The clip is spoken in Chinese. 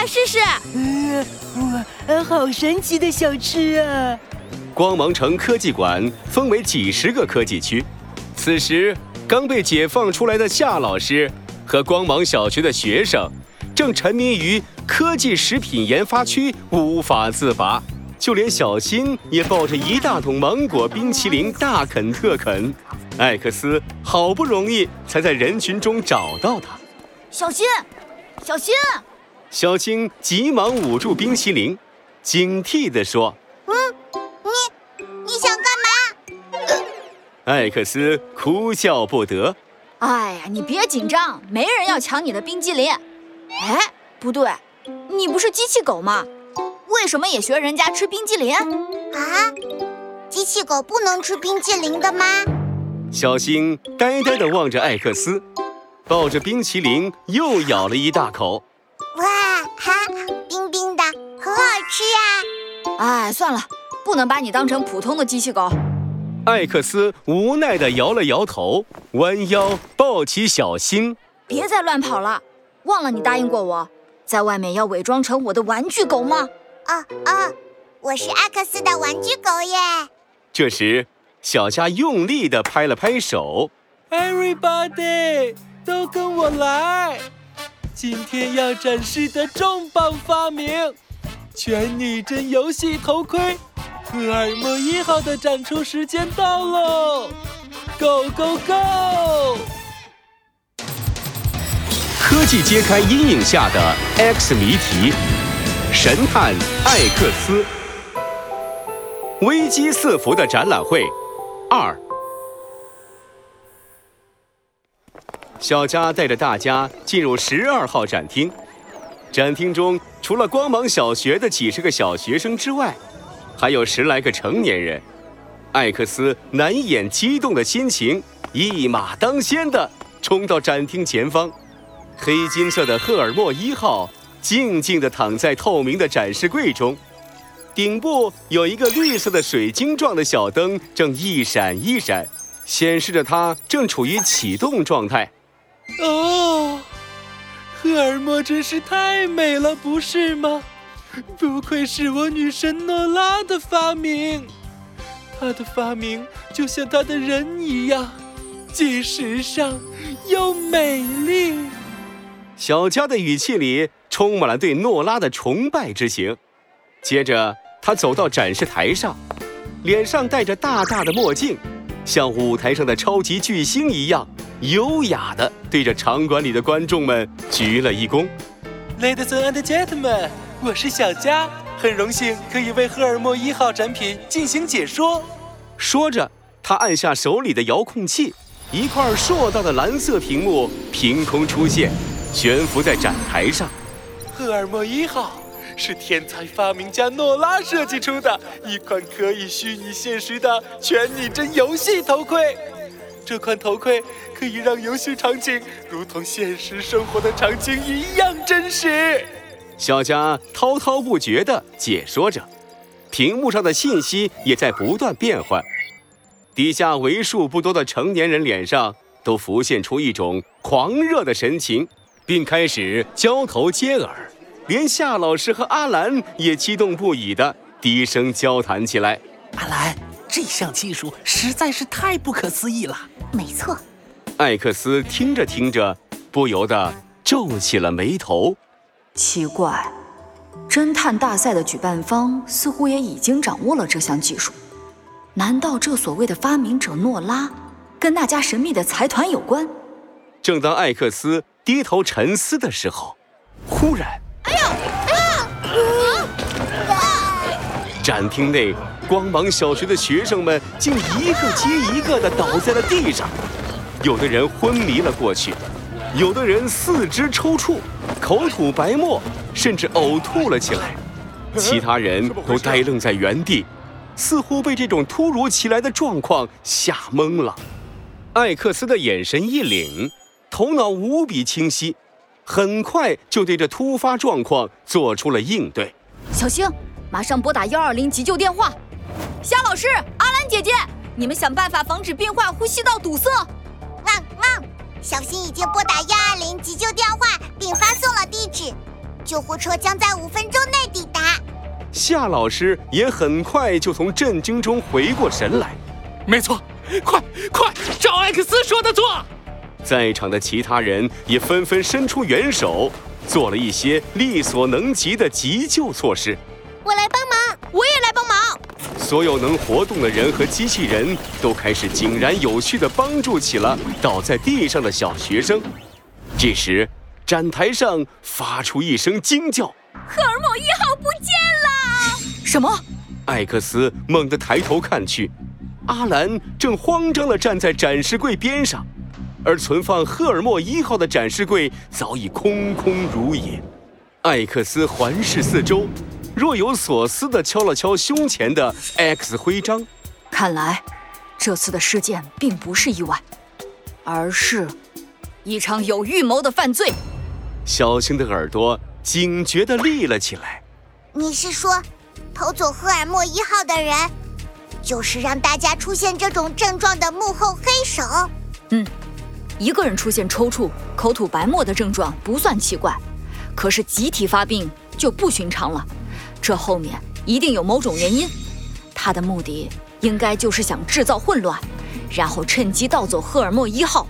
来试试。哇，好神奇的小吃啊！光芒城科技馆分为几十个科技区，此时刚被解放出来的夏老师和光芒小学的学生，正沉迷于科技食品研发区无法自拔。就连小新也抱着一大桶芒果冰淇淋大啃特啃。艾克斯好不容易才在人群中找到他。小新，小新！小青急忙捂住冰淇淋，警惕地说：“嗯，你你想干嘛？” 艾克斯哭笑不得。哎呀，你别紧张，没人要抢你的冰激凌。哎，不对，你不是机器狗吗？为什么也学人家吃冰激凌？啊，机器狗不能吃冰激凌的吗？小星呆呆地望着艾克斯，抱着冰淇淋又咬了一大口。哇哈，冰冰的，很好吃呀！哎，算了，不能把你当成普通的机器狗。艾克斯无奈地摇了摇头，弯腰抱起小新，别再乱跑了。忘了你答应过我，在外面要伪装成我的玩具狗吗？哦哦，我是艾克斯的玩具狗耶！这时，小佳用力地拍了拍手，Everybody 都跟我来！今天要展示的重磅发明——全拟真游戏头盔，赫尔墨一号的展出时间到喽！Go Go Go！科技揭开阴影下的 X 谜题，神探艾克斯，危机四伏的展览会二。小佳带着大家进入十二号展厅。展厅中除了光芒小学的几十个小学生之外，还有十来个成年人。艾克斯难掩激动的心情，一马当先地冲到展厅前方。黑金色的赫尔墨一号静静地躺在透明的展示柜中，顶部有一个绿色的水晶状的小灯，正一闪一闪，显示着它正处于启动状态。哦，赫尔墨真是太美了，不是吗？不愧是我女神诺拉的发明，她的发明就像她的人一样，既时尚又美丽。小佳的语气里充满了对诺拉的崇拜之情。接着，他走到展示台上，脸上戴着大大的墨镜，像舞台上的超级巨星一样。优雅地对着场馆里的观众们鞠了一躬。Ladies and gentlemen，我是小佳，很荣幸可以为赫尔墨一号展品进行解说。说着，他按下手里的遥控器，一块硕大的蓝色屏幕凭空出现，悬浮在展台上。赫尔墨一号是天才发明家诺拉设计出的一款可以虚拟现实的全拟真游戏头盔。这款头盔可以让游戏场景如同现实生活的场景一样真实。小佳滔滔不绝地解说着，屏幕上的信息也在不断变换。底下为数不多的成年人脸上都浮现出一种狂热的神情，并开始交头接耳。连夏老师和阿兰也激动不已地低声交谈起来。阿兰，这项技术实在是太不可思议了。没错，艾克斯听着听着，不由得皱起了眉头。奇怪，侦探大赛的举办方似乎也已经掌握了这项技术。难道这所谓的发明者诺拉，跟那家神秘的财团有关？正当艾克斯低头沉思的时候，忽然，哎呦，哎呀！展厅内。光芒小学的学生们竟一个接一个地倒在了地上，有的人昏迷了过去，有的人四肢抽搐，口吐白沫，甚至呕吐了起来。其他人都呆愣在原地，似乎被这种突如其来的状况吓懵了。艾克斯的眼神一凛，头脑无比清晰，很快就对这突发状况做出了应对。小星，马上拨打幺二零急救电话。夏老师，阿兰姐姐，你们想办法防止病患呼吸道堵塞。汪汪！小新已经拨打幺二零急救电话，并发送了地址。救护车将在五分钟内抵达。夏老师也很快就从震惊中回过神来。没错，快快照 X 说的做。在场的其他人也纷纷伸出援手，做了一些力所能及的急救措施。我来帮忙，我也来帮忙。所有能活动的人和机器人都开始井然有序地帮助起了倒在地上的小学生。这时，展台上发出一声惊叫：“赫尔墨一号不见了！”什么？艾克斯猛地抬头看去，阿兰正慌张地站在展示柜边上。而存放赫尔墨一号的展示柜早已空空如也。艾克斯环视四周，若有所思地敲了敲胸前的 X 徽章。看来，这次的事件并不是意外，而是一场有预谋的犯罪。小青的耳朵警觉地立了起来。你是说，偷走赫尔墨一号的人，就是让大家出现这种症状的幕后黑手？嗯。一个人出现抽搐、口吐白沫的症状不算奇怪，可是集体发病就不寻常了。这后面一定有某种原因，他的目的应该就是想制造混乱，然后趁机盗走赫尔墨一号，